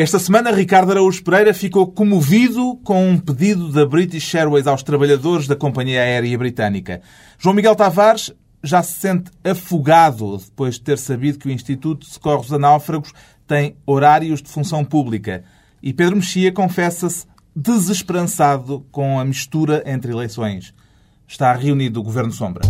Esta semana, Ricardo Araújo Pereira ficou comovido com um pedido da British Airways aos trabalhadores da companhia aérea britânica. João Miguel Tavares já se sente afogado depois de ter sabido que o Instituto de Socorros a Náufragos tem horários de função pública. E Pedro Mexia confessa-se desesperançado com a mistura entre eleições. Está reunido o Governo Sombra.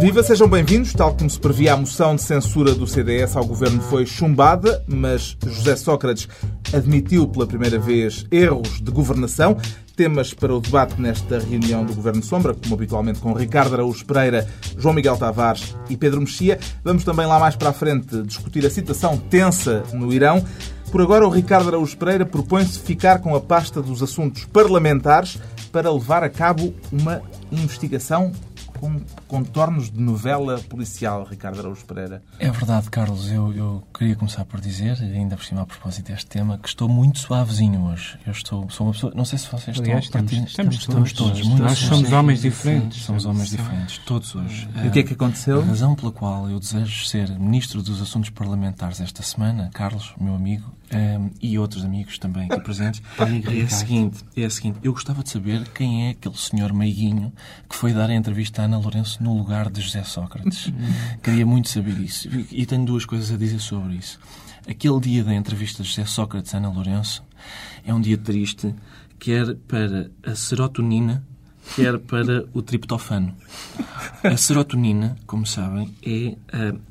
Viva, sejam bem-vindos. Tal como se previa, a moção de censura do CDS ao governo foi chumbada, mas José Sócrates admitiu pela primeira vez erros de governação. Temas para o debate nesta reunião do Governo Sombra, como habitualmente com Ricardo Araújo Pereira, João Miguel Tavares e Pedro Mexia. Vamos também lá mais para a frente discutir a situação tensa no Irão. Por agora, o Ricardo Araújo Pereira propõe-se ficar com a pasta dos assuntos parlamentares para levar a cabo uma investigação com contornos de novela policial, Ricardo Araújo Pereira. É verdade, Carlos. Eu, eu queria começar por dizer, ainda por cima a propósito deste tema, que estou muito suavezinho hoje. Eu estou, sou uma pessoa. Não sei se vocês Aliás, estão. Estamos, estamos, estamos, todos. todos. muito Nós somos homens diferentes. Somos homens diferentes, todos hoje. E o que é que aconteceu? A razão pela qual eu desejo ser Ministro dos Assuntos Parlamentares esta semana, Carlos, meu amigo, um, e outros amigos também aqui presentes, é a, seguinte, é a seguinte. Eu gostava de saber quem é aquele senhor meiguinho que foi dar a entrevista à Ana Lourenço no lugar de José Sócrates. Queria muito saber isso. E tenho duas coisas a dizer sobre isso. Aquele dia da entrevista de José Sócrates à Ana Lourenço é um dia triste, quer para a serotonina, quer para o triptofano. A serotonina, como sabem, é,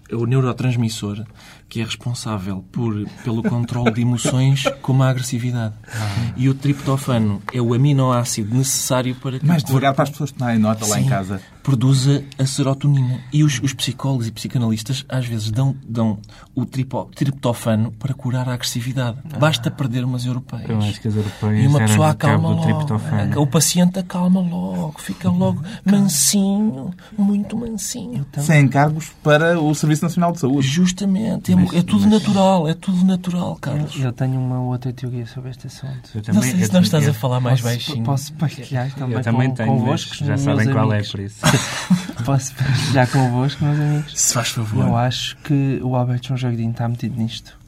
é o neurotransmissor que é responsável por, pelo controle de emoções como a agressividade. Ah. E o triptofano é o aminoácido necessário para que. Mais devagar para as pessoas tomarem nota lá em casa. Produza a serotonina. E os, os, psicólogos e psicanalistas às vezes dão, dão o tripo, triptofano para curar a agressividade. Ah. Basta perder umas europeias. Eu acho que as europeias. E uma pessoa acalma logo. O paciente acalma logo, fica logo mansinho, muito mansinho. Sem encargos para o Serviço Nacional de Saúde. Justamente. É, mas, é tudo mas... natural, é tudo natural, Carlos. Eu, eu, tenho uma outra teoria sobre este assunto. Eu também, não sei se não estás a falar mais posso, baixinho. Posso partilhar também, eu também com, tenho, convosco, já sabem amigos. qual é por isso. posso partilhar convosco, meus amigos? Se faz favor. Eu acho que o Alberto João Jardim está metido nisto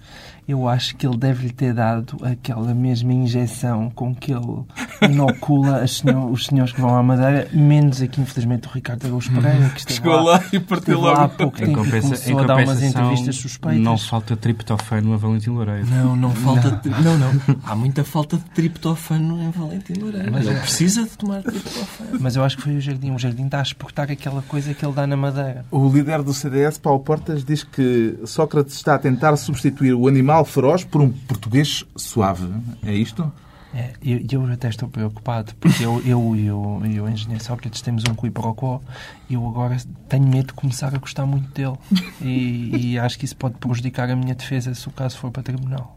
eu acho que ele deve-lhe ter dado aquela mesma injeção com que ele inocula senhor, os senhores que vão à Madeira, menos aqui, infelizmente, o Ricardo Araújo Pereira, que chegou lá, lá e partiu logo. Lá há pouco tempo compensa, começou a dar umas entrevistas suspeitas. Não falta triptofano a Valentim Loureiro. Não, não falta... Não, não. não. Há muita falta de triptofano em Valentim Loureiro. Mas ele precisa de tomar triptofano. Mas eu acho que foi o Jardim. O Jardim está a exportar aquela coisa que ele dá na Madeira. O líder do CDS, Paulo Portas, diz que Sócrates está a tentar substituir o animal feroz por um português suave. É isto? É, eu, eu até estou preocupado, porque eu, eu o, eu, o engenheiro Sócrates temos um quiprocó e eu agora tenho medo de começar a gostar muito dele. E, e acho que isso pode prejudicar a minha defesa se o caso for para tribunal.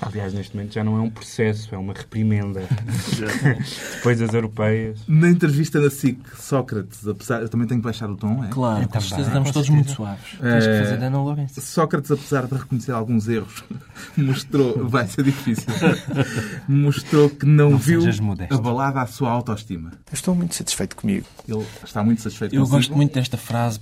Aliás, neste momento já não é um processo, é uma reprimenda. Depois das europeias. Na entrevista na SIC, Sócrates, apesar. Eu também tenho que baixar o tom, é? Claro, é, estamos todos muito suaves. Tens que fazer Ana Lourenço. Sócrates, apesar de reconhecer alguns erros, mostrou. Vai ser difícil. mostrou que não, não viu abalada a sua autoestima. Eu estou muito satisfeito comigo. Ele está muito satisfeito Eu consigo. gosto muito desta frase,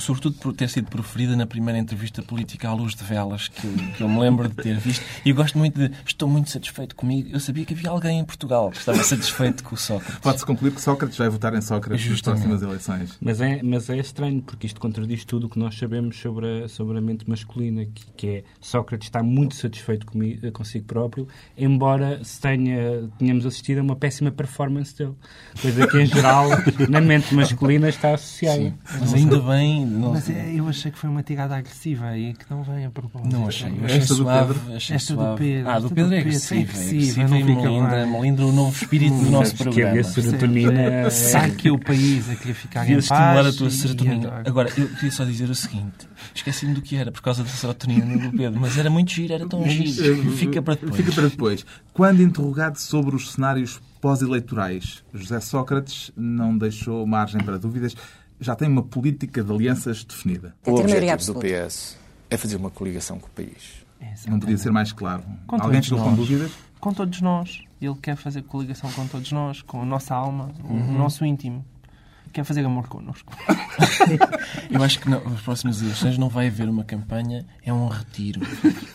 sobretudo por ter sido proferida na primeira entrevista política à luz de velas, que, que eu me lembro de ter visto. E eu gosto muito de estou muito satisfeito comigo. Eu sabia que havia alguém em Portugal que estava satisfeito com o Sócrates. Pode-se concluir que Sócrates vai votar em Sócrates nas próximas eleições. Mas é, mas é estranho, porque isto contradiz tudo o que nós sabemos sobre a, sobre a mente masculina, que, que é Sócrates está muito satisfeito comigo, consigo próprio, embora se tenha, tenhamos assistido a uma péssima performance dele. Coisa que, em geral, na mente masculina está associada. Sim, mas ainda bem... Não... Mas eu achei que foi uma tirada agressiva aí que não vem a propósito. Não achei. Eu achei Esta suave. Achei Esta suave. Pedro. Ah, do Pedro é agressiva. É agressiva, não fica melindra o novo espírito do nosso programa. Que a serotonina... Sabe que o país a querer ficar em paz. estimular a tua serotonina. Agora, eu queria só dizer o seguinte. Esqueci-me do que era, por causa da serotonina do Pedro. Mas era muito giro, era tão giro. Fica para depois. Fica para depois. Quando interrogado sobre os cenários pós-eleitorais, José Sócrates não deixou margem para dúvidas. Já tem uma política de alianças definida. O objetivo do PS é fazer uma coligação com o país. Não podia ser mais claro. Com Alguém ficou com dúvidas? Com todos nós. Ele quer fazer coligação com todos nós, com a nossa alma, o nosso íntimo. Quer fazer amor connosco. Eu acho que não, nas próximas eleições não vai haver uma campanha, é um retiro.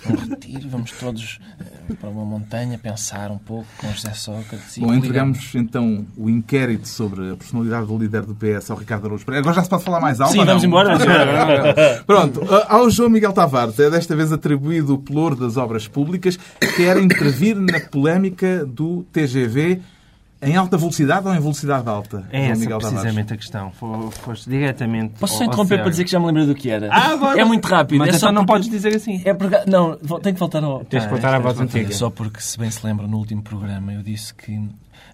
Um retiro, vamos todos eh, para uma montanha pensar um pouco com José Sócrates. e Bom, entregamos então o inquérito sobre a personalidade do líder do PS ao Ricardo Araújo Pereira. Agora já se pode falar mais alto? Sim, vamos embora. Pronto, ao João Miguel Tavares é desta vez atribuído o pelour das obras públicas, quer intervir na polémica do TGV em alta velocidade ou em velocidade alta? É essa Miguel Tavares? precisamente a questão. Fo- Foste diretamente. Posso só interromper para dizer que já me lembrei do que era? Ah, agora- É muito rápido. Mas é só então não porque- podes dizer assim. É porque... Não, tenho que voltar ao... Tens Ah, voltar à voz antiga. Só porque, se bem se lembra, no último programa eu disse que,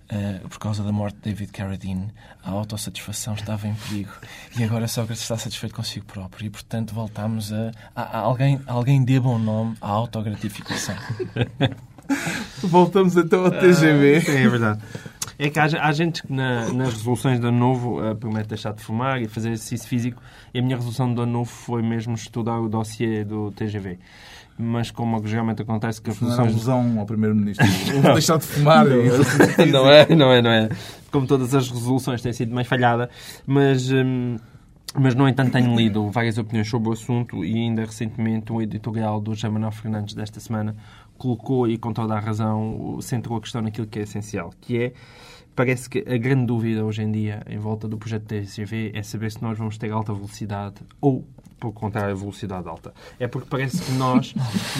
eh, por causa da morte de David Carradine, a autossatisfação estava em perigo. E agora Sócrates está satisfeito consigo próprio. E, portanto, voltamos a, a- a alguém, alguém dê bom nome à autogratificação. Voltamos então ao TGV. Sim, é verdade. É que há, há gente que na- nas resoluções de ano novo eh, promete deixar de fumar e fazer exercício físico. E a minha resolução de ano novo foi mesmo estudar o dossiê do TGV. Mas como geralmente acontece que as Não resoluções... alusão ao Primeiro-Ministro. Vou deixar de fumar. e- não é, não é, não é. Como todas as resoluções têm sido mais falhada, mas, hum, mas no entanto tenho lido várias opiniões sobre o assunto e ainda recentemente o editorial do José Manuel Fernandes desta semana colocou e com toda a razão centrou a questão naquilo que é essencial, que é parece que a grande dúvida hoje em dia em volta do projeto TGV é saber se nós vamos ter alta velocidade ou pelo contrário, velocidade alta. É porque parece que nós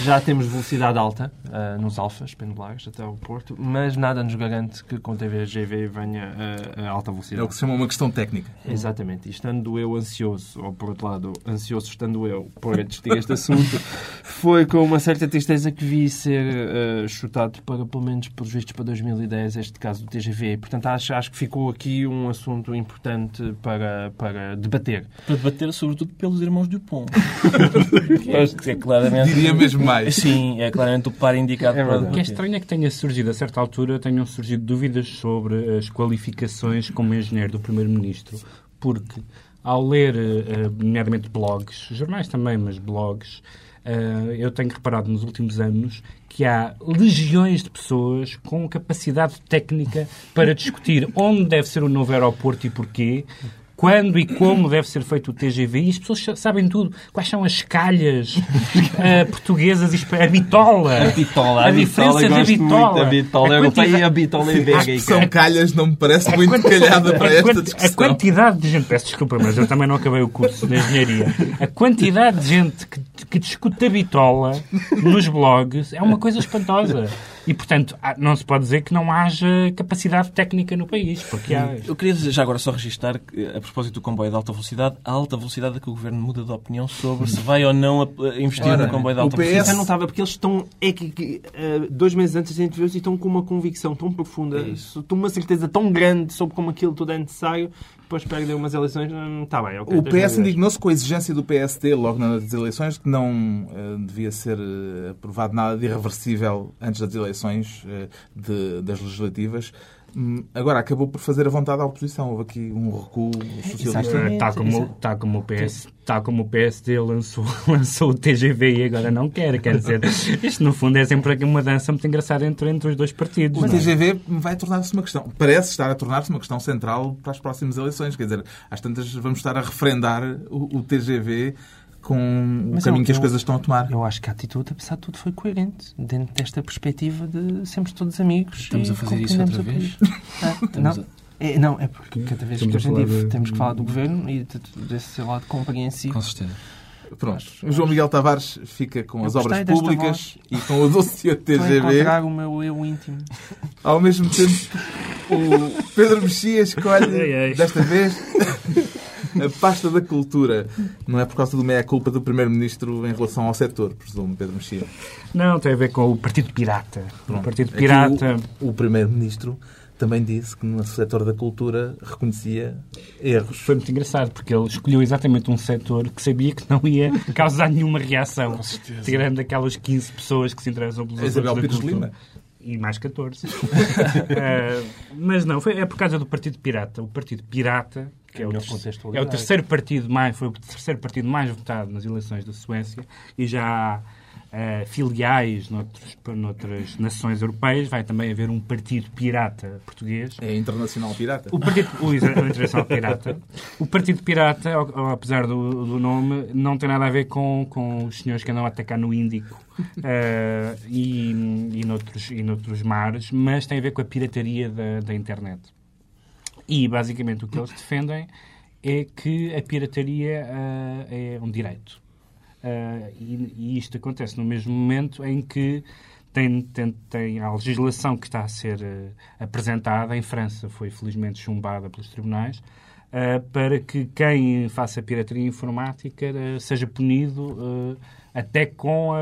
já temos velocidade alta ah, nos alfas pendulares até ao Porto, mas nada nos garante que com TVGV venha a, a alta É velocidade. o que se chama uma questão técnica. Exatamente. E estando eu ansioso, ou por outro lado, ansioso estando eu por discutir este assunto, foi com uma certa tristeza que vi ser eh, chutado para, pelo menos, pelos vistos para 2010, este caso do TGV. Portanto, acho, acho que ficou aqui um assunto importante para, para debater. Para debater, sobretudo, pelos irmãos Dupont. é, é claramente... Diria mesmo mais. Sim, é claramente o par indicado É para. O que é estranho é que tenha surgido, a certa altura, tenham surgido dúvidas sobre as qualificações como engenheiro do Primeiro-Ministro, porque ao ler, eh, nomeadamente blogs, jornais também, mas blogs, eh, eu tenho reparado nos últimos anos que há legiões de pessoas com capacidade técnica para discutir onde deve ser o novo aeroporto e porquê, quando e como deve ser feito o TGV, e as pessoas sa- sabem tudo. Quais são as calhas eh, portuguesas, e a bitola. A bitola, A a diferença bitola, da gosto bitola. muito da bitola A europeia quantidade- e a bitola A ibérica. expressão calhas não me parece muito calhada para a, esta quanti- a discussão. quantidade de gente, peço desculpa, mas eu também não acabei o curso de engenharia. A quantidade de gente que, que discute a bitola nos blogs é uma coisa espantosa. E, portanto, não se pode dizer que não haja capacidade técnica no país, porque há. Eu queria já agora só registrar, que, a propósito do comboio de alta velocidade, a alta velocidade a que o Governo muda de opinião sobre se vai ou não investir Ora, no comboio de o alta PS velocidade. Eu não estava, porque eles estão, é que, que, eh, dois meses antes das entrevistas, estão com uma convicção tão profunda, estão uma certeza tão grande sobre como aquilo tudo é necessário, depois perdem umas eleições, está bem, ok. O PS indignou-se com a exigência do PSD logo nas eleições que não eh, devia ser eh, aprovado nada de irreversível antes das eleições eh, de- das legislativas. Hum, Agora, acabou por fazer a vontade à oposição. Houve aqui um recuo socialista. Tal como, tal como, o PS, tal como o PSD lançou, lançou o TGV e agora não quer. Quer dizer, isto no fundo é sempre aqui uma dança muito engraçada entre, entre os dois partidos. O é? TGV vai tornar-se uma questão, parece estar a tornar-se uma questão central para as próximas eleições. Quer dizer, às tantas vamos estar a refrendar o, o TGV com o Mas caminho eu- que as coisas estão a tomar. Eu acho que a atitude, apesar de tudo, foi coerente. Dentro desta perspectiva de sermos todos amigos. Estamos e a fazer isso outra o vez? Ah, Estamos não, é, não, é porque cada vez Estamos que a gente de- temos que falar do governo e de- desse lado compreensivo. Com certeza. Pronto. O João Miguel Tavares fica com Eu as obras públicas e com o dossiê Estou a TGV. encontrar o meu eu íntimo. Ao mesmo tempo, o Pedro Mexia escolhe, desta vez, a pasta da cultura. Não é por causa do meia-culpa do Primeiro-Ministro em relação ao setor, presumo, Pedro Mexia. Não, tem a ver com o Partido Pirata. O Partido Aqui Pirata. o, o Primeiro-Ministro também disse que no setor da cultura reconhecia erros. Foi muito engraçado, porque ele escolheu exatamente um setor que sabia que não ia causar nenhuma reação. Tirando aquelas 15 pessoas que se interessam pelos A Isabel Pires. Lima. E mais 14. Eh, mas não, foi, é por causa do Partido Pirata. O Partido Pirata, que é o, é o terceiro partido mais, foi o terceiro partido mais votado nas eleições da Suécia e já há uh, filiais noutros, noutras nações europeias. Vai também haver um partido pirata português. É internacional pirata. O Partido o Internacional Pirata. O Partido Pirata, apesar do, do, nome, não tem nada a ver com, com os senhores que andam a atacar no Índico uh, e, e, noutros, e noutros mares, mas tem a ver com a pirataria da, da internet. E, basicamente, o que eles defendem é que a pirataria uh, é um direito. Uh, e, e, isto acontece no mesmo momento em que tem, tem, tem a legislação que está a ser uh, apresentada em França, foi felizmente chumbada pelos tribunais, para que quem faça pirataria informática seja punido até com a, a,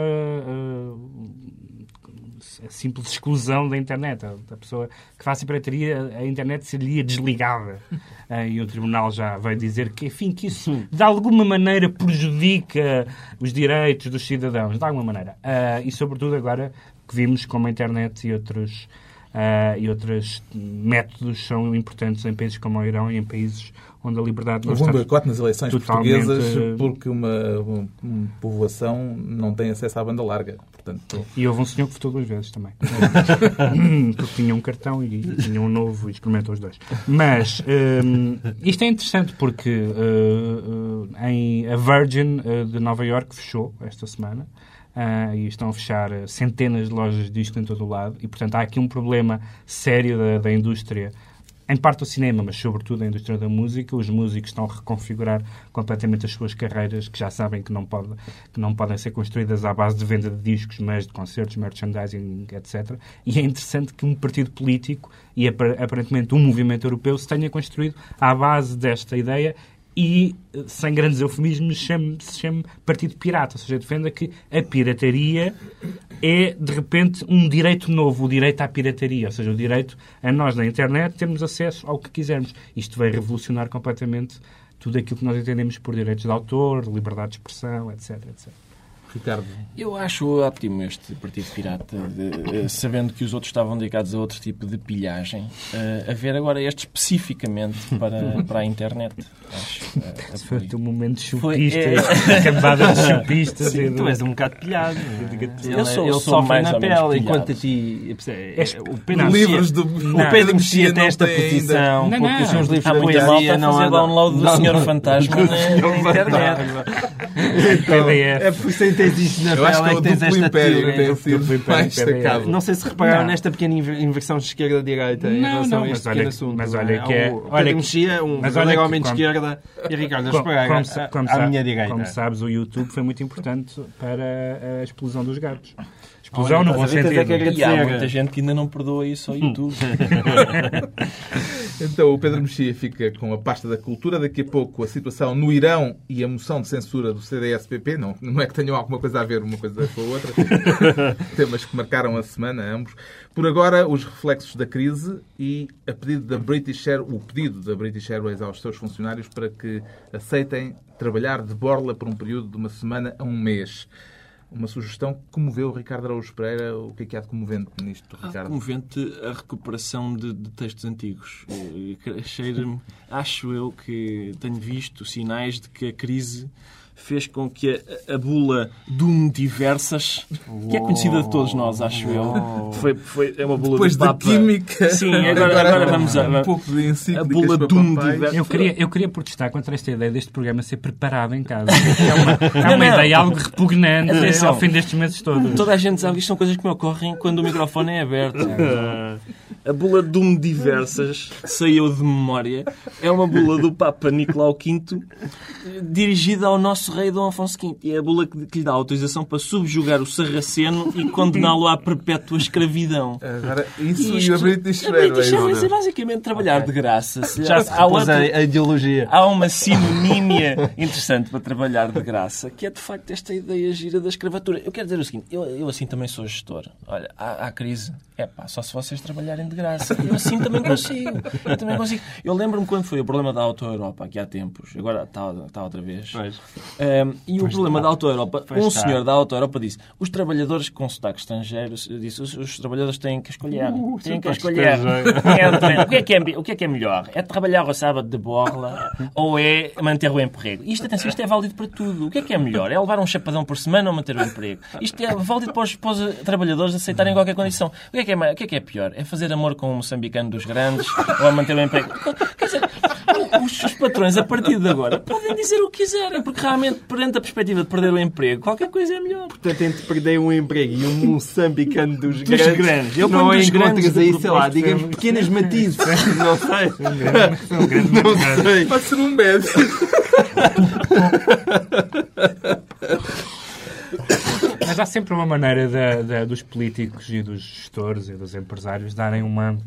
simples exclusão da internet. A, pessoa que faça pirataria, a internet seria desligada. uh, e o Tribunal já vai dizer que, enfim, que isso de alguma maneira prejudica os direitos dos cidadãos, de alguma maneira. Uh, e, sobretudo, agora que vimos como a internet e outros, uh, e outros métodos são importantes em países como o Irão e em países onde a liberdade não Houve está um boicote nas eleições portuguesas porque uma, uma, uma, povoação não tem acesso à banda larga. Portanto... E houve um senhor que votou duas vezes também. porque tinha um cartão e tinha um novo e experimentou os dois. Mas um, isto é interessante porque uh, uh, em, a Virgin uh, de Nova York fechou esta semana. Uh, e estão a fechar centenas de lojas disto em todo o lado. E, portanto, há aqui um problema sério da, da indústria em parte o cinema, mas sobretudo a indústria da música. Os músicos estão a reconfigurar completamente as suas carreiras, que já sabem que não, pode, que não podem ser construídas à base de venda de discos, mas de concertos, merchandising, etc. E é interessante que um partido político e aparentemente um movimento europeu se tenha construído à base desta ideia e, sem grandes eufemismos, chame, se chame Partido Pirata. Ou seja, defenda que a pirataria é, de repente, um direito novo, o direito à pirataria. Ou seja, o direito a nós, na internet, termos acesso ao que quisermos. Isto vai revolucionar completamente tudo aquilo que nós entendemos por direitos de autor, liberdade de expressão, etc. etc. Ricardo? Eu acho ótimo este Partido Pirata, de, eh, sabendo que os outros estavam dedicados a outro tipo de pilhagem, uh, a ver agora este especificamente para, para a internet. Acho, uh, foi o teu momento chupista, é... de chupistas. Sim, tu és um bocado pilhado. Eu, eu sou, eu sou mais na pele, enquanto a ti... És, o Pedro livros do, o Pedro Mexia tem esta posição, não, porque são os livros da poesia não há download do Senhor Fantasma na internet. É por isso tens isto na eu acho que é, o tens esta império tem sido mais destacado. Não sei se repararam nesta pequena inversão de esquerda-direita em relação a este pequeno assunto. Mas olha que é... Olha, mexia, um verdadeiro homem de esquerda e Ricardo Esparraga à minha direita. Como sabes, o YouTube foi muito importante para a explosão dos gatos. Explosão no bom sentido. E há muita gente que ainda não perdoa isso ao YouTube. então o Pedro Mexia fica com a pasta da cultura. Daqui a pouco a situação no Irão e a moção de censura do CDS-PP. Não, não é que tenham alguma coisa a ver uma coisa com a outra. Temas que marcaram a semana, ambos. Por agora, os reflexos da crise e a pedido da British Air, o pedido da British Airways aos seus funcionários para que aceitem trabalhar de borla por um período de uma semana a um mês uma sugestão que comoveu o Ricardo Araújo Pereira. O que é que há de comovente nisto, Ricardo? Há comovente a recuperação de, de textos antigos. Acho eu que tenho visto sinais de que a crise fez com que a, a bula Doom Diversas, que é conhecida de todos nós, acho eu, foi, foi, é uma bula Depois do Papa. da química. Sim, agora, agora, agora vamos a, um pouco de a bula Doom Diversas. Eu queria, eu queria protestar contra esta ideia deste programa ser preparado em casa. É uma, é uma ideia algo repugnante Atenção. ao fim destes meses todos. Toda a gente sabe que isto são coisas que me ocorrem quando o microfone é aberto. A bula Doom Diversas saiu de memória. É uma bula do Papa Nicolau V dirigida ao nosso rei Dom Afonso V. E é a bula que, lhe dá autorização para subjugar o sarraceno e condená-lo à perpétua escravidão. Agora, isso e, e a British Airways. é basicamente trabalhar okay. de graça. Já se há outra, a ideologia. Há uma sinonímia interessante para trabalhar de graça, que é de facto esta ideia gira da escravatura. Eu quero dizer o seguinte, eu, eu assim também sou gestor. Olha, há, há crise, É pá, só se vocês trabalharem de graça. Eu assim também consigo. Eu também consigo. Eu lembro-me quando foi o problema da Auto Europa, aqui há tempos. Agora está, está outra vez. Pois. Um, e o problema está. da Auto Europa, Pois um está. senhor da Auto Europa disse: os trabalhadores com sotaque estrangeiro, disse, os, os trabalhadores têm que escolher. Uh, têm que escolher. Entre- o, que é que é, o que é que é melhor? É trabalhar ao sábado de borla ou é manter o emprego? Isto, atenção, isto é válido para tudo. O que é que é melhor? É levar um chapadão por semana ou manter o emprego? Isto é válido para os, para os trabalhadores aceitarem qualquer condição. O que é que é, ma- o que é, que é pior? É fazer amor com um moçambicano dos grandes ou a manter o emprego? Quer dizer, os, os patrões, a partir de agora, podem dizer o que quiserem, porque realmente, perante a perspectiva de perder o emprego, qualquer coisa é melhor. Portanto, entre perder um emprego e um moçambicano dos, Dos grandes, grandes. Eu não dos encontras grandes aí, de sei lá, digamos, pequenas matizes. não sei. Um grande Não sei. Pode ser um médico. Mas há sempre uma maneira da- da- dos políticos e dos gestores e dos empresários darem uma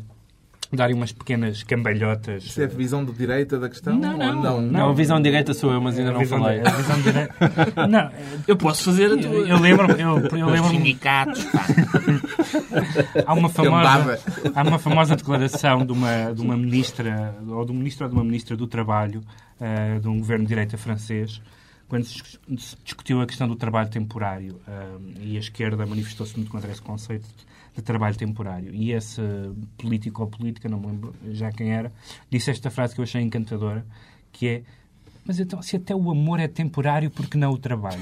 darem umas pequenas cambalhotas. Isso é a visão de direita da questão? Não, não, não? Não, a visão direita sou eu, mas ainda A não visão falei. de- a visão de- Não, Eu posso fazer a tua. eu, lembro, eu, eu lembro sindicatos, pá. há uma Cambada. famosa há uma famosa declaração de uma de uma ministra ou de um ministro ou de uma ministra do trabalho eh, de um governo de direita francês quando se dis- se discutiu a questão do trabalho temporário e a esquerda manifestou-se muito contra esse conceito de trabalho temporário. E esse político ou política não me lembro já quem era disse esta frase que eu achei encantadora que é mas então, se até o amor é temporário, por que não o trabalho?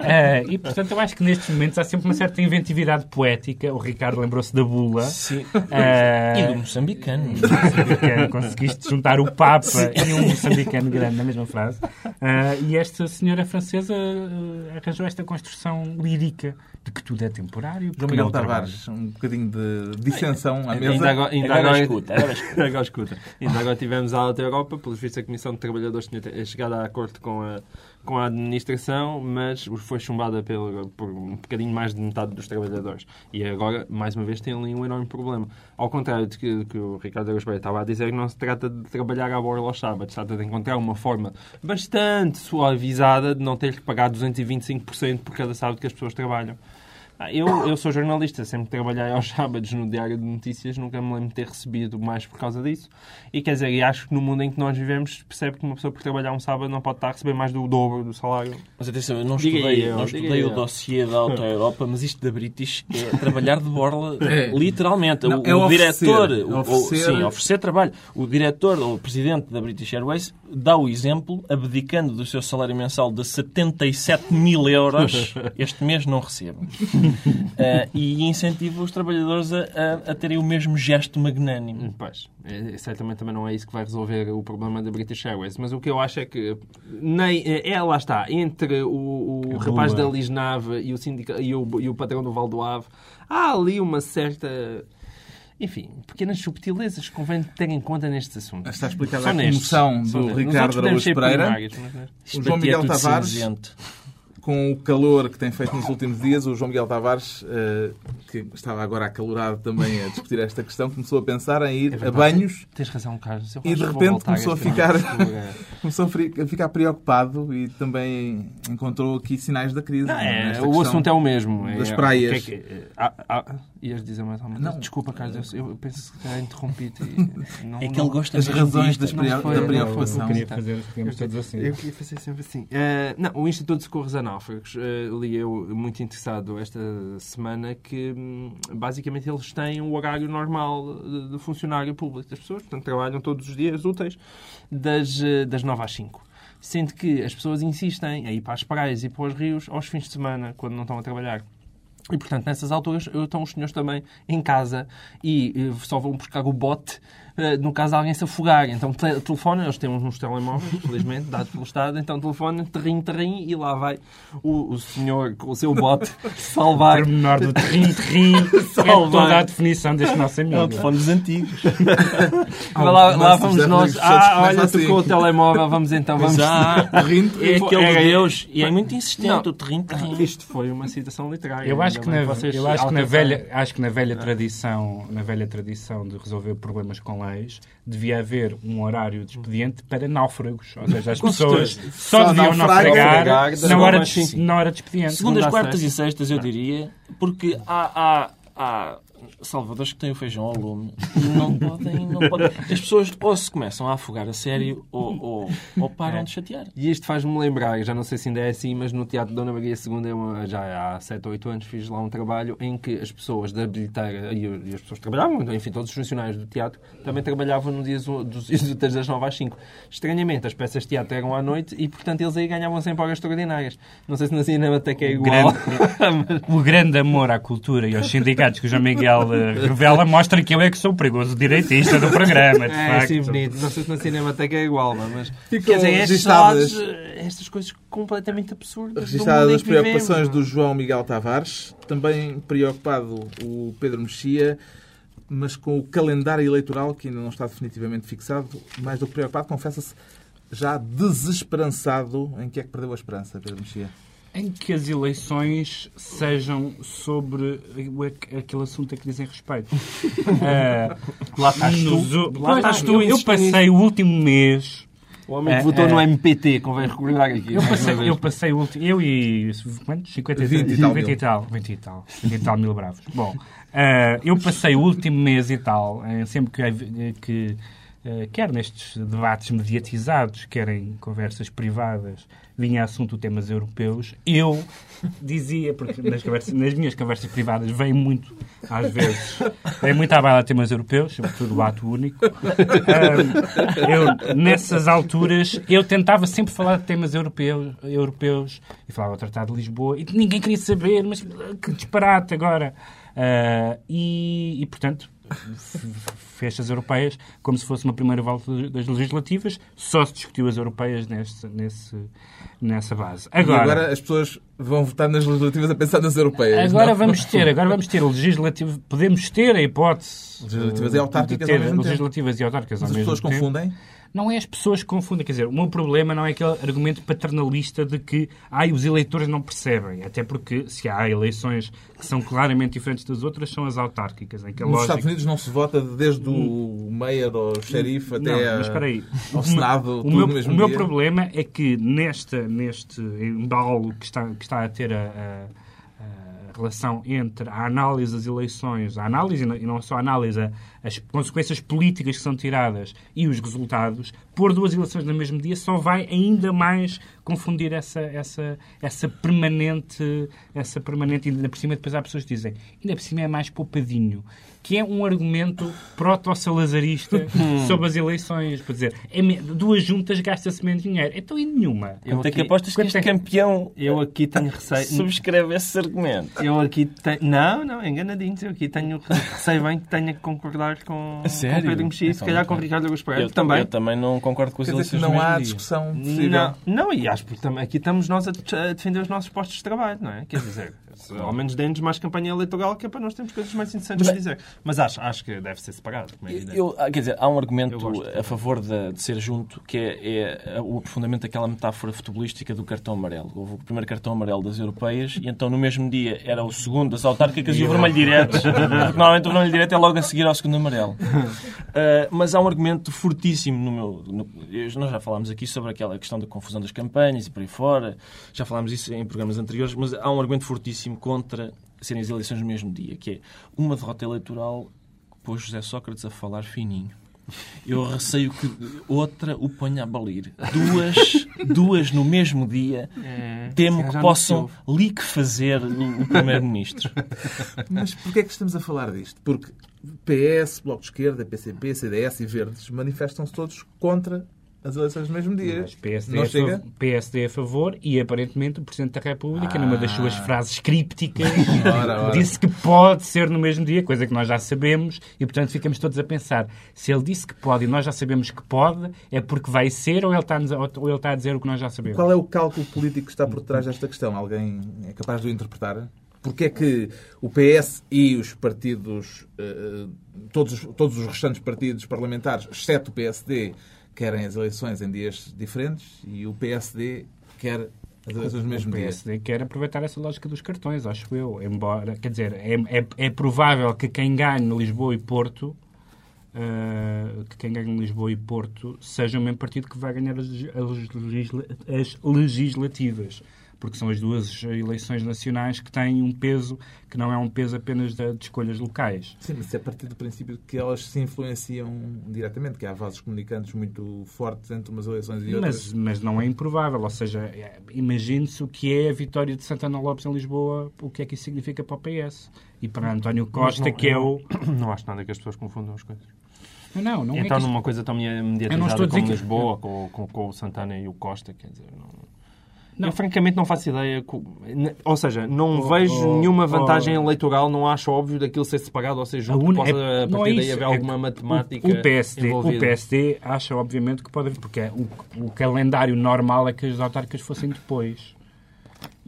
Eh, e, portanto, eu acho que nestes momentos há sempre uma certa inventividade poética. O Ricardo lembrou-se da bula. Sim. Eh, E do moçambicano. moçambicano, conseguiste juntar o Papa e um moçambicano grande na mesma frase. Ah, e esta senhora francesa ah, arranjou esta construção lírica de que tudo é temporário. João Miguel o trabalho. Tavares, um bocadinho de dissensão à mesa. Ainda agora, ainda Agora agora, escuta, agora escuta. agora escuta. Ainda agora tivemos a Alta Europa, pelos vistos a Comissão de Trabalhadores tinha te- chegado a acordo com a, com a administração, mas foi chumbada pelo, por um bocadinho mais de metade dos trabalhadores. E agora, mais uma vez, tem ali um enorme problema. Ao contrário de que, que o Ricardo Araújo estava a dizer, não se trata de trabalhar à borla aos sábados, trata de encontrar uma forma bastante suavizada de não ter que pagar 225% por cada sábado que as pessoas trabalham. Ah, Eu, eu sou jornalista, sempre trabalhei aos sábados no Diário de Notícias, nunca me lembro de ter recebido mais por causa disso. E quer dizer, e acho que no mundo em que nós vivemos, percebe que uma pessoa por trabalhar um sábado não pode estar a receber mais do dobro do salário. Mas atenção, eu não Diga estudei, aí, não estudei o dossiê da Auto Europa, mas isto da British é trabalhar de borla, É. literalmente. Não, o, é o oferecer. diretor, o- o- oferecer- sim, oferecer trabalho. O diretor ou o presidente da British Airways dá o exemplo, abdicando do seu salário mensal de 77 mil euros, este mês não recebo. Ah, e incentiva os trabalhadores a, a- a terem o mesmo gesto magnânimo. Pois, é, certamente também não é isso que vai resolver o problema da British Airways. Mas o que eu acho é que, nem, é, é, lá está, entre o, o rapaz da Lisnave e o, sindica, e, o, e o patrão do Valdoave, há ali uma certa... Enfim, pequenas subtilezas que convém ter em conta nestes assuntos. Está explicada a comoção do Ricardo Araújo Pereira. mas- mas- O João é Miguel Tavares, cinzento. Com o calor que tem feito nos últimos dias, o João Miguel Tavares, eh, que estava agora acalorado também a discutir esta questão, começou a pensar em ir É a banhos, Tens razão, Carlos. E de repente começou a ficar- mistura. Começou a ficar preocupado e também encontrou aqui sinais da crise. Não, é, nesta o assunto é o mesmo. das É, praias. que é que- ah, ah, ias dizer mais alguma coisa? Não. Desculpa, Carlos, eu, eu penso que já interrompi-te. não- É que ele gosta As razões das não prea- foi- da não preocupação. Eu queria fazer, todos assim. eu queria fazer sempre assim. Eh, não, o Instituto de Socorros a Náufragos, eh, li eu muito interessado esta semana que hum, basicamente eles têm o horário normal de, de funcionário público das pessoas, portanto trabalham todos os dias úteis das, eh, das 9 às 5. Sendo que as pessoas insistem a ir para as praias e para os rios aos fins de semana, quando não estão a trabalhar. E, portanto, nessas alturas, estão os senhores também em casa e eh, só vão buscar o bote no caso de alguém se afogar. Então, te telefone, eles têm uns nos telemóveis, felizmente, dados pelo Estado, então telefone, terrim, terrim, e lá vai o, o senhor com o seu bote salvar. pormenor do terrim, terrim, é Salvar. toda a definição deste nosso É o amigo. telefone dos antigos. Mas lá, lá vamos José nós. Ah, olha, começa tocou o assim. telemóvel, vamos então, vamos. Rindo. é aquele de Deus. E é muito insistente, Não. o terrim, terrim. Isto foi uma citação literária. Eu acho que, na, eu acho que na velha, acho que na velha tradição, na velha tradição de resolver problemas com devia haver um horário de expediente para náufragos, ou seja, as pessoas só, Só deviam naufragar, na hora, de, na hora de expediente. Segundas, quartas e sextas, eu diria, porque há, há, há salvadores que têm o feijão ao lume não podem, não podem. As pessoas ou se começam a afogar a sério ou, ou, ou param de chatear. E isto faz-me lembrar, eu já não sei se ainda é assim, mas no Teatro Dona Maria II, eu, já há 7 ou 8 anos, fiz lá um trabalho em que as pessoas da bilheteira e, e as pessoas que trabalhavam, enfim, todos os funcionários do teatro, também trabalhavam no dias, dos dias das 9 às 5. Estranhamente, as peças de teatro eram à noite e, portanto, eles aí ganhavam sempre horas extraordinárias. Não sei se na Cinemateca é igual. Grande, o grande amor à cultura e aos sindicatos que o João Miguel eh, revela mostra que eu é que sou o perigoso direitista do programa, de É, facto. sim, bonito. Não sei se na Cinemateca é igual, mas... Ficam Quer dizer, estes registadas- lados, estas coisas completamente absurdas. Registadas as preocupações do João Miguel Tavares, também preocupado o Pedro Mexia, mas com o calendário eleitoral que ainda não está definitivamente fixado, mais do que preocupado, confessa-se já desesperançado. Em que é que perdeu a esperança, Pedro Mexia? Em que as eleições sejam sobre aquele assunto a que dizem respeito. Ah, Lá estás tu. Lá estás tu eu, eu passei o último mês O homem que É, votou é. no MPT, convém recordar aqui. Eu passei, eu passei o último. Eu e. Quantos? 50 20 e tal 20 e tal. 20 e tal. 20 e tal mil bravos. Bom, ah, eu passei o último mês e tal, eh, sempre que. que eh, quer nestes debates mediatizados, quer em conversas privadas, vinha assunto temas europeus, eu dizia, porque nas, conversas- nas minhas conversas privadas vem muito, às vezes, vem muito à baila temas europeus, sobretudo o ato único. Eu, nessas alturas, eu tentava sempre falar de temas europeus, europeus e falava do Tratado de Lisboa e ninguém queria saber, mas que disparate agora. Ah, e, e, portanto, f- fez as europeias como se fosse uma primeira volta das legislativas, só se discutiu as europeias nesse, nesse, nessa base. Agora, agora as pessoas vão votar nas legislativas a pensar nas europeias. agora não? vamos ter, agora vamos ter legislativo, podemos ter a hipótese Legislativas e autárquicas de ter mesmo tempo. legislativas e autárquicas Mas ao as mesmo pessoas tempo. confundem. Não é as pessoas que confundem. Quer dizer, o meu problema não é aquele argumento paternalista de que ai, os eleitores não percebem. Até porque, se há eleições que são claramente diferentes das outras, são as autárquicas. Em que Nos lógica... Estados Unidos não se vota desde o mayor ao xerife até Não, mas espera aí. ao Senado, o meu, o meu problema é que neste, neste embalo que está, que está a ter a- a relação entre a análise das eleições, a análise e não- só a análise, as consequências políticas que são tiradas e os resultados, pôr duas eleições no mesmo dia só vai ainda mais confundir essa, essa, essa permanente, essa permanente, ainda por cima depois há pessoas que dizem, ainda por cima é mais poupadinho, que é um argumento proto-salazarista sobre as eleições. Para dizer, é me- duas juntas gasta-se menos dinheiro. Então e nenhuma. Eu Quanto é que aqui- apostas que este é campeão Eu aqui tenho receio. subscreve esse argumento? Eu aqui tenho. Não, não, enganadinhos. Eu aqui tenho receio bem que tenha que concordar com, sério? com Pedro Mexia e se Então, calhar não com Ricardo Augusto Pereira Eu também. Eu também não concordo com as eleições não há discussão possível. Não, não, e acho que aqui estamos nós a defender os nossos postos de trabalho, não é? Quer dizer, ao menos dê-nos mais campanha eleitoral que é para nós termos coisas mais interessantes a dizer. Mas acho, acho que deve ser separado. como é. Eu, ah, quer dizer, há um argumento a favor de, de ser junto que é, é o aprofundamento daquela metáfora futebolística do cartão amarelo. Houve o primeiro cartão amarelo das europeias e então no mesmo dia era o segundo das autárquicas e o vermelho direto. Normalmente o vermelho direto é logo a seguir ao segundo amarelo. Ah, mas há um argumento fortíssimo no meu. no- nós já falámos aqui sobre aquela questão da confusão das campanhas e por aí fora. Já falámos isso em programas anteriores, mas há um argumento fortíssimo contra serem as eleições no mesmo dia, que é uma derrota eleitoral pôs José Sócrates a falar fininho. Eu receio que outra o ponha a balir. Duas, duas no mesmo dia, É, temo que possam liquefazer o, o Primeiro-Ministro. Mas porquê é que estamos a falar disto? Porque PS, Bloco de Esquerda, PCP, CDS e Verdes manifestam-se todos contra as eleições no mesmo dia. Mas PSD, Não a chega? PSD a favor e aparentemente o Presidente da República, numa das suas frases crípticas, Ora, ora. disse que pode ser no mesmo dia, coisa que nós já sabemos, e portanto ficamos todos a pensar: se ele disse que pode e nós já sabemos que pode, é porque vai ser ou ele está a, ou ele está a dizer o que nós já sabemos? Qual é o cálculo político que está por trás desta questão? Alguém é capaz de o interpretar? Porquê é que o PS e os partidos, eh, todos, todos os restantes partidos parlamentares, exceto o PSD, querem as eleições em dias diferentes e o PSD quer as eleições no mesmo o dia? PSD quer aproveitar essa lógica dos cartões, acho eu. Embora, quer dizer, é, é, é provável que quem ganhe Lisboa e Porto, eh, que quem ganhe Lisboa e Porto seja o mesmo partido que vai ganhar as, as as legislativas. Porque são as duas eleições nacionais que têm um peso que não é um peso apenas de, de escolhas locais. Sim, mas é a partir do princípio que elas se influenciam diretamente, que há vasos comunicantes muito fortes entre umas eleições e outras. Mas, mas não é improvável, ou seja, é, imagine-se o que é a vitória de Santana Lopes em Lisboa, o que é que isso significa para o PS. E para António Costa, não- que é o... Não acho nada que as pessoas confundam as coisas. Não, não é então, que isto- numa coisa tão mediatizada como que- Lisboa, com, com, com o Santana e o Costa, quer dizer... Não... Não. Eu, francamente, não faço ideia... Ou seja, não Oh, vejo oh, nenhuma vantagem oh. eleitoral, não acho óbvio daquilo ser separado ou ser A junto, un- possa, é- a partir é daí haver é alguma matemática o, PSD, o. PSD acha, obviamente, que pode haver, porque é o, o calendário normal é que as autárquicas fossem depois.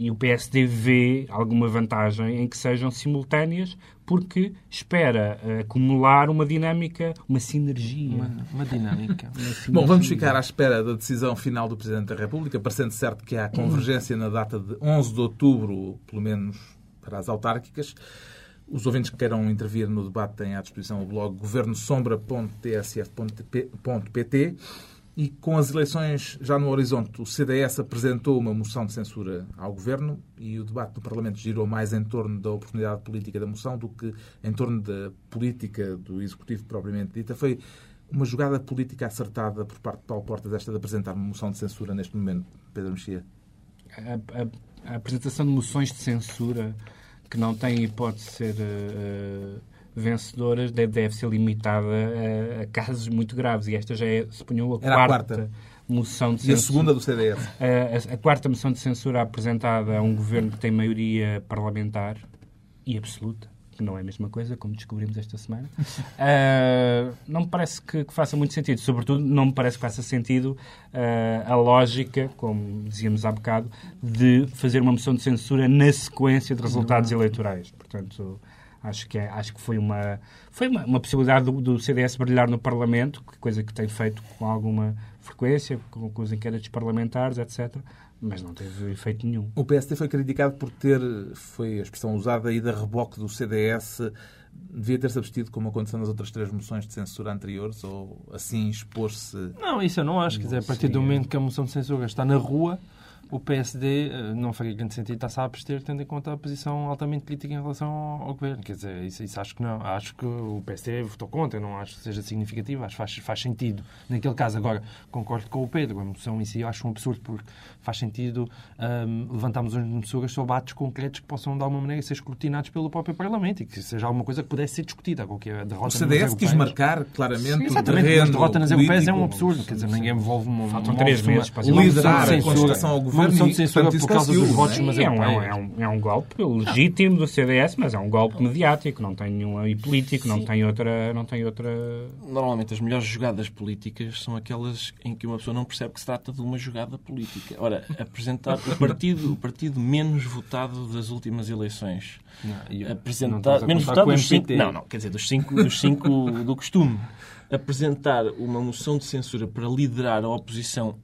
E o PSD vê alguma vantagem em que sejam simultâneas, porque espera eh, acumular uma dinâmica, uma sinergia. Uma, uma dinâmica. Uma sinergia. Bom, vamos ficar à espera da decisão final do Presidente da República, parecendo certo que há convergência na data de 11 de outubro, pelo menos para as autárquicas. Os ouvintes que queiram intervir no debate têm à disposição o blog governosombra.tsf.pt e com as eleições já no horizonte, o CDS apresentou uma moção de censura ao Governo e o debate no Parlamento girou mais em torno da oportunidade política da moção do que em torno da política do Executivo propriamente dita. Foi uma jogada política acertada por parte de Paulo Portas esta de apresentar uma moção de censura neste momento, Pedro Mexia? a, a- a apresentação de moções de censura que não têm hipótese de ser eh, vencedoras deve, deve ser limitada a, a casos muito graves. E esta já é, suponho, a Era a quarta, quarta. moção de E a censura. segunda do CDS? A, a- a quarta moção de censura apresentada a um governo que tem maioria parlamentar e absoluta, que não é a mesma coisa, como descobrimos esta semana. Ah, não me parece que, que faça muito sentido. Sobretudo, não me parece que faça sentido ah, a lógica, como dizíamos há bocado, de fazer uma moção de censura na sequência de resultados eleitorais. Portanto, acho que, é- acho que foi uma, foi uma, uma possibilidade do, do CDS brilhar no Parlamento, coisa que tem feito com alguma frequência, com, com os inquéritos parlamentares, etc. Mas não teve efeito nenhum. O PSD foi criticado por ter, foi a expressão usada, ido a reboque do CDS. Devia ter-se abstido, como aconteceu nas outras três moções de censura anteriores, ou assim expor-se. Não, isso eu não acho. Quer dizer, a partir do momento que a moção de censura está na rua, o PSD eh, não faria grande sentido estar-se a abster, tendo em conta a posição altamente crítica em relação ao, governo. Quer dizer, isso, isso acho que não. Acho que o PSD votou contra, não acho que seja significativo, acho que faz, faz sentido. Naquele caso, agora, concordo com o Pedro, a moção em si eu acho um absurdo, porque faz sentido ahm, levantarmos as mesuras sobre atos concretos que possam, de alguma maneira, ser escrutinados pelo próprio Parlamento e que seja alguma coisa que pudesse ser discutida. Qualquer O derrota nas CDS quis marcar claramente Sim, o exatamente, terreno mas derrota nas europeias é um absurdo. Quer dizer, ninguém envolve uma, Faltam três meses para liderar a contestação ao governo moção de censura por causa dos votos não é? é, um, é, um, é, um, é um golpe legítimo do CDS, mas é um golpe mediático, não tem nenhum e político, não tem outra, não tem outra. Normalmente as melhores jogadas políticas são aquelas em que uma pessoa não percebe que se trata de uma jogada política. Ora, apresentar o partido, o partido menos votado das últimas eleições. Não, não Apresentar menos votado dos cinco, não, não, quer dizer, dos cinco, dos cinco do costume. Apresentar uma moção de censura para liderar a oposição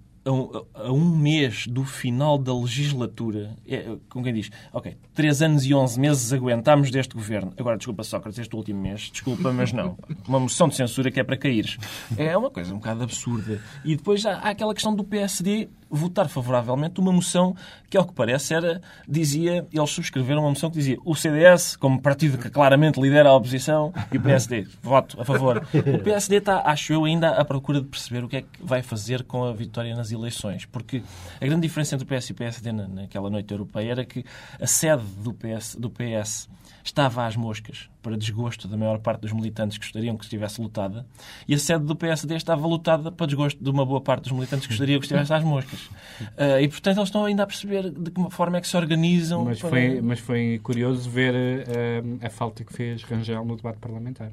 a um, mês do final da legislatura, é, como quem diz, ok, três anos e onze meses aguentámos deste governo. Agora, desculpa, Sócrates, este último mês, desculpa, mas não. Uma moção de censura que é para cair. É uma coisa um bocado absurda. E depois há, há aquela questão do PSD votar favoravelmente uma moção que, ao que parece, era, dizia, eles subscreveram uma moção que dizia o CDS, como partido que claramente lidera a oposição, e o PSD, voto a favor. O PSD está, acho eu, ainda à procura de perceber o que é que vai fazer com a vitória nas eleições. Porque a grande diferença entre o PS e o PSD na- naquela noite europeia era que a sede do PS, do PS estava às moscas, para desgosto da maior parte dos militantes que gostariam que estivesse lotada, e a sede do PSD estava lotada para desgosto de uma boa parte dos militantes que gostariam que estivesse às moscas. Ah, e, portanto, eles estão ainda a perceber de que forma é que se organizam. Mas para- foi, mas foi curioso ver eh, a falta que fez Rangel no debate parlamentar.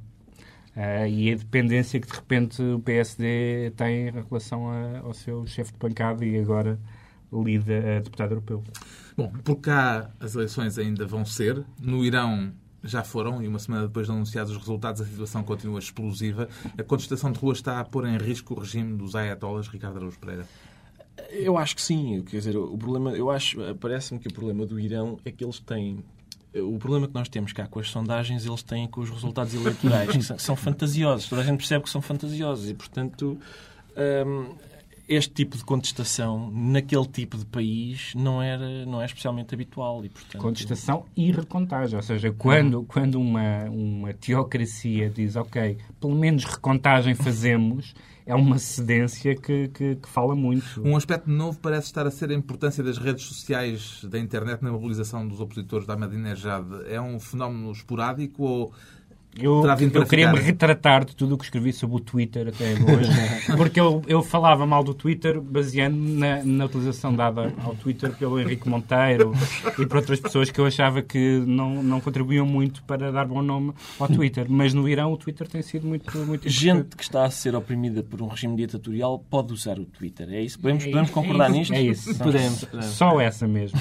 Eh, e a dependência que de repente o PSD tem em relação a- ao seu chefe de bancada e agora lida a deputado europeu. Bom, por cá as eleições ainda vão ser. No Irão já foram e uma semana depois de anunciados os resultados a situação continua explosiva. A contestação de rua está a pôr em risco o regime dos ayatollahs, Ricardo Araújo Pereira. Eu acho que sim. Quer dizer, o problema, eu acho, parece-me que o problema do Irão é que eles têm. O problema que nós temos cá com as sondagens, eles têm com os resultados eleitorais, que são, fantasiosos. Toda a gente percebe que são fantasiosos e, portanto, hum, este tipo de contestação naquele tipo de país não, era, não é especialmente habitual. E, portanto, Contestação e recontagem. Ou seja, quando, quando uma, uma teocracia diz, ok, pelo menos recontagem fazemos, é uma cedência que, que, que fala muito. Um aspecto novo parece estar a ser a importância das redes sociais da internet na mobilização dos opositores da Ahmadinejad. É um fenómeno esporádico ou Eu, eu queria me retratar de tudo o que escrevi sobre o Twitter até hoje, porque eu, eu falava mal do Twitter baseando na, na utilização dada ao Twitter pelo Henrique Monteiro e por outras pessoas que eu achava que não, não contribuíam muito para dar bom nome ao Twitter. Mas no Irão o Twitter tem sido muito, muito Gente que está a ser oprimida por um regime ditatorial pode usar o Twitter. É isso? Podemos, É podemos concordar é isso, nisto? É isso. Podemos, podemos. Só essa mesmo.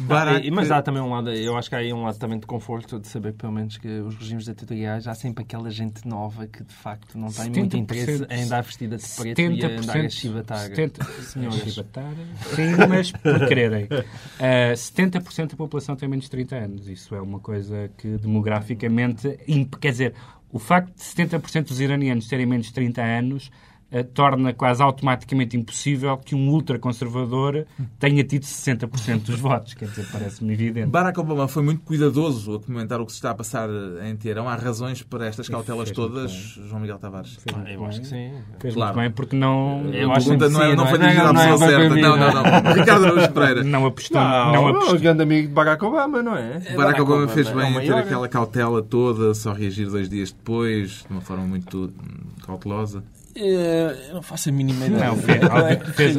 Barack- E- Mas há também um lado, eu acho que há aí um lado também de conforto de saber, pelo menos, que os regimes ditatoriais há sempre aquela gente nova que de facto não tem muito 70%, interesse em andar vestida de preto e a andar a 70%, chibatar. 70, senhoras. chibatar, sim, mas por quererem. Uh, 70% da população tem menos de 30 anos. Isso é uma coisa que demograficamente. Quer dizer, o facto de 70% dos iranianos terem menos de 30 anos uh, torna quase automaticamente impossível que um ultraconservador tenha tido 60% dos votos. Quer dizer, parece-me evidente. Barack Obama foi muito cuidadoso a comentar o que se está a passar em Teherão. Há razões para estas cautelas fez todas, João Miguel Tavares? Fez muito Eu acho que sim. Fez Claro. muito bem porque não, Eu a acho pergunta que não, é, não não foi é- dirigida à não é pessoa certa. Não, não, não. Ricardo Araújo Pereira. não apostou. Não, não o apostou. grande amigo de Barack Obama, não é? Barack Obama fez é o bem em ter aquela cautela toda, só reagir dois dias depois, de uma forma muito cautelosa. Eh, Eu não faço a mínima ideia. Não, fez, é fez,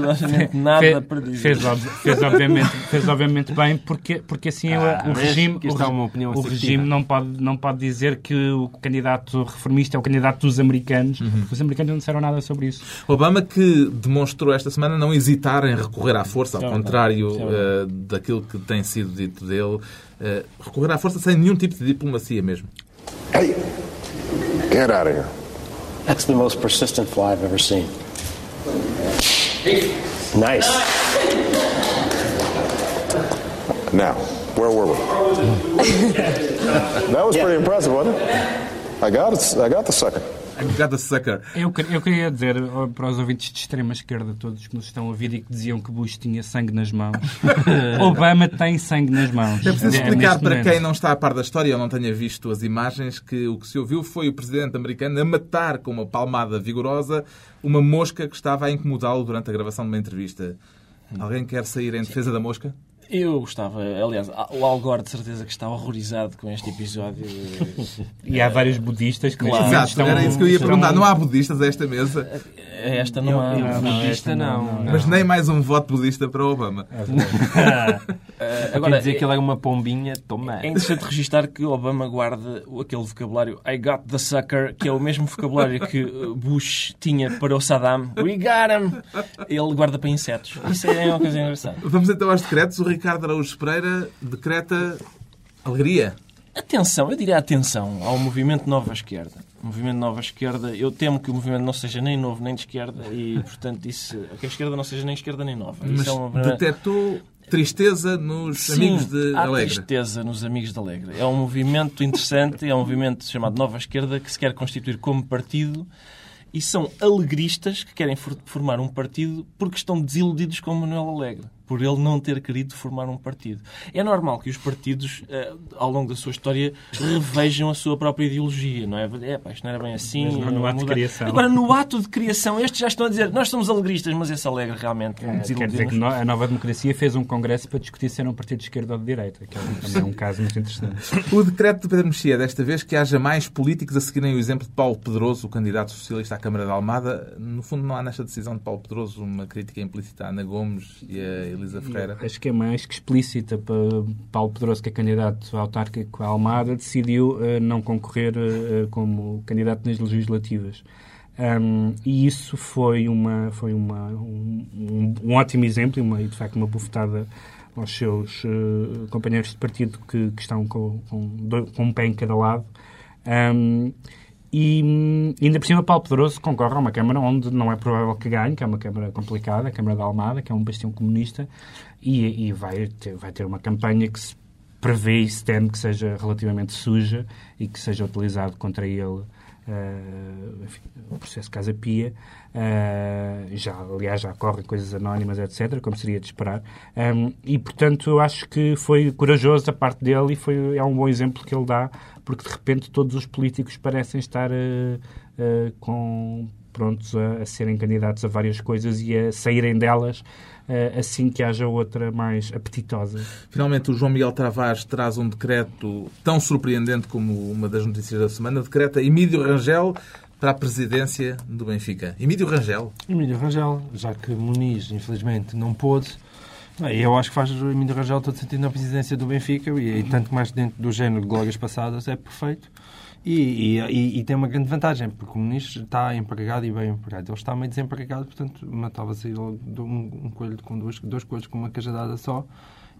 nada fez- para dizer. fez, fez obviamente, fez obviamente bem, porque, porque assim Ah, o regime, o, é uma opinião o regime não pode, não pode dizer que o candidato reformista é o candidato dos americanos. Uhum. Os americanos não disseram nada sobre isso. Obama que demonstrou esta semana não hesitar em recorrer à força, ao contrário eh, daquilo que tem sido dito dele, eh, recorrer à força sem nenhum tipo de diplomacia mesmo. Hey, get out of here. That's the most persistent fly I've ever seen. Nice. Now, where were we? that was pretty impressive, wasn't it? I got it. I got the Got the sucker. Eu, eu queria dizer para os ouvintes de extrema esquerda, todos que nos estão a ouvir e que diziam que Bush tinha sangue nas mãos, Obama tem sangue nas mãos. É preciso É, explicar neste para momento. quem não está a par da história ou não tenha visto as imagens que o que se ouviu foi o presidente americano a matar com uma palmada vigorosa uma mosca que estava a incomodá-lo durante a gravação de uma entrevista. Alguém quer sair em defesa da mosca? Eu gostava, aliás, o Al Gore de certeza que está horrorizado com este episódio. E há vários budistas que Claro. Exato, estão, era isso que eu ia estão- perguntar. Não há budistas a esta mesa, Esta não há. Eu- eu- Não, esta esta não. mas nem mais um voto budista para Obama. Eh, Agora, dizer que ele é uma pombinha, toma. É interessante registrar que Obama guarda aquele vocabulário I got the sucker, que é o mesmo vocabulário que uh, Bush tinha para o Saddam. We got him! Ele guarda para insetos. Isso é uma coisa engraçada. Vamos então aos decretos. O Ricardo Araújo Pereira decreta alegria. Atenção, eu diria atenção ao movimento Nova Esquerda. O movimento Nova Esquerda, eu temo que o movimento não seja nem novo nem de esquerda e, portanto, isso, que a esquerda não seja nem esquerda nem nova. Mas é primeira- detectou tristeza nos Sim, amigos de há Alegre. tristeza nos Amigos de Alegre. É um movimento interessante, é um movimento chamado Nova Esquerda que se quer constituir como partido e são alegristas que querem for- formar um partido porque estão desiludidos com Manuel Alegre, por ele não ter querido formar um partido. É normal que os partidos, eh, ao longo da sua história, revejam a sua própria ideologia, não é? É, pá, isto não era bem assim. Mas não no ato de criação. Agora, no ato de criação, estes já estão a dizer nós somos alegristas, mas esse Alegre realmente É, Quer dizer que a Nova Democracia fez um congresso para discutir se era um partido de esquerda ou de direita, que é um- também um caso muito interessante. O decreto de Pedro Mexia, desta vez, que haja mais políticos a seguirem o exemplo de Paulo Pedroso, o candidato socialista à Câmara de Almada. No fundo, não há nesta decisão de Paulo Pedroso uma crítica implícita à Ana Gomes e a Elisa Ferreira. Acho que é mais que explícita para Paulo Pedroso, que é candidato autárquico à Almada, decidiu eh, não concorrer eh, como candidato nas legislativas. Um, e isso foi, uma, foi uma, um, um- ótimo exemplo e, uma, e, de facto, uma bufetada aos seus eh, companheiros de partido que, que estão com, com, com um pé em cada lado. Um, e ainda por cima, Paulo Pedroso concorre a uma Câmara onde não é provável que ganhe, que é uma Câmara complicada, a Câmara da Almada, que é um bastião comunista, e, e vai, ter, vai ter uma campanha que se prevê e se teme que seja relativamente suja e que seja utilizado contra ele enfim, o processo Casa Pia. Uh, já, aliás, já correm coisas anónimas, etc., como seria de esperar. Um, e, portanto, acho que foi corajoso a parte dele e foi, é um bom exemplo que ele dá, porque de repente todos os políticos parecem estar uh, com, prontos a, a, serem candidatos a várias coisas e a saírem delas assim que haja outra mais apetitosa. Finalmente, o João Miguel Tavares traz um decreto tão surpreendente como uma das notícias da semana. Decreta Emílio Rangel para a presidência do Benfica. Emílio Rangel. Emílio Rangel, já que Muniz, infelizmente, não pôde. Eu acho que faz o Emílio Rangel todo sentido na presidência do Benfica e, e tanto mais dentro do género de glórias passadas é perfeito. E, e, e, tem uma grande vantagem, porque o ministro está empregado e bem empregado. Ele está meio desempregado, portanto, matava-se um, um coelho com duas, dois coelhos com uma cajadada só.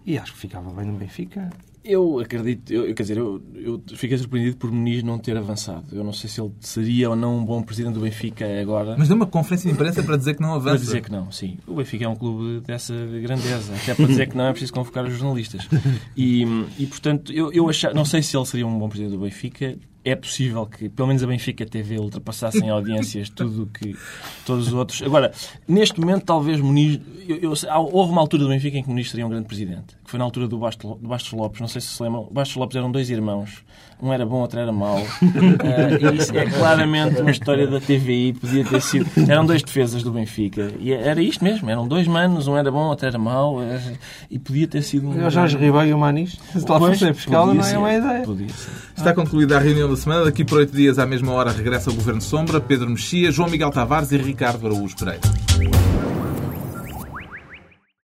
E acho que ficava bem no Benfica. Eu acredito, eu, quer dizer, eu, eu fiquei surpreendido por Muniz não ter avançado. Eu não sei se ele seria ou não um bom presidente do Benfica agora. Mas deu uma conferência de imprensa para dizer que não avança. Para dizer que não, sim. O Benfica é um clube dessa grandeza. Até para dizer que não é preciso convocar os jornalistas. E, e portanto, eu, eu achar, não sei se ele seria um bom presidente do Benfica é possível que, pelo menos a Benfica TV, ultrapassasse em audiências tudo o que todos os outros. Agora, neste momento, talvez Muniz. Eu, eu, houve uma altura do Benfica em que Muniz seria um grande presidente, foi na altura do Bastos, do Bastos Lopes. Não sei se se lembram. Bastos Lopes eram dois irmãos. Um era bom, outro era mau. Uh, isso é claramente uma história da TVI. Podia ter sido. Eram dois defesas do Benfica. E era isto mesmo. Eram dois manos. Um era bom, outro era mau. Eh, e podia ter sido. Um... Eu já Ribeiro e o Manis. Se lá fosse a pescar, não é uma ideia. Está concluída a reunião da semana. Daqui por oito dias, à mesma hora, regressa o Governo Sombra, Pedro Mexia, João Miguel Tavares e Ricardo Araújo Pereira.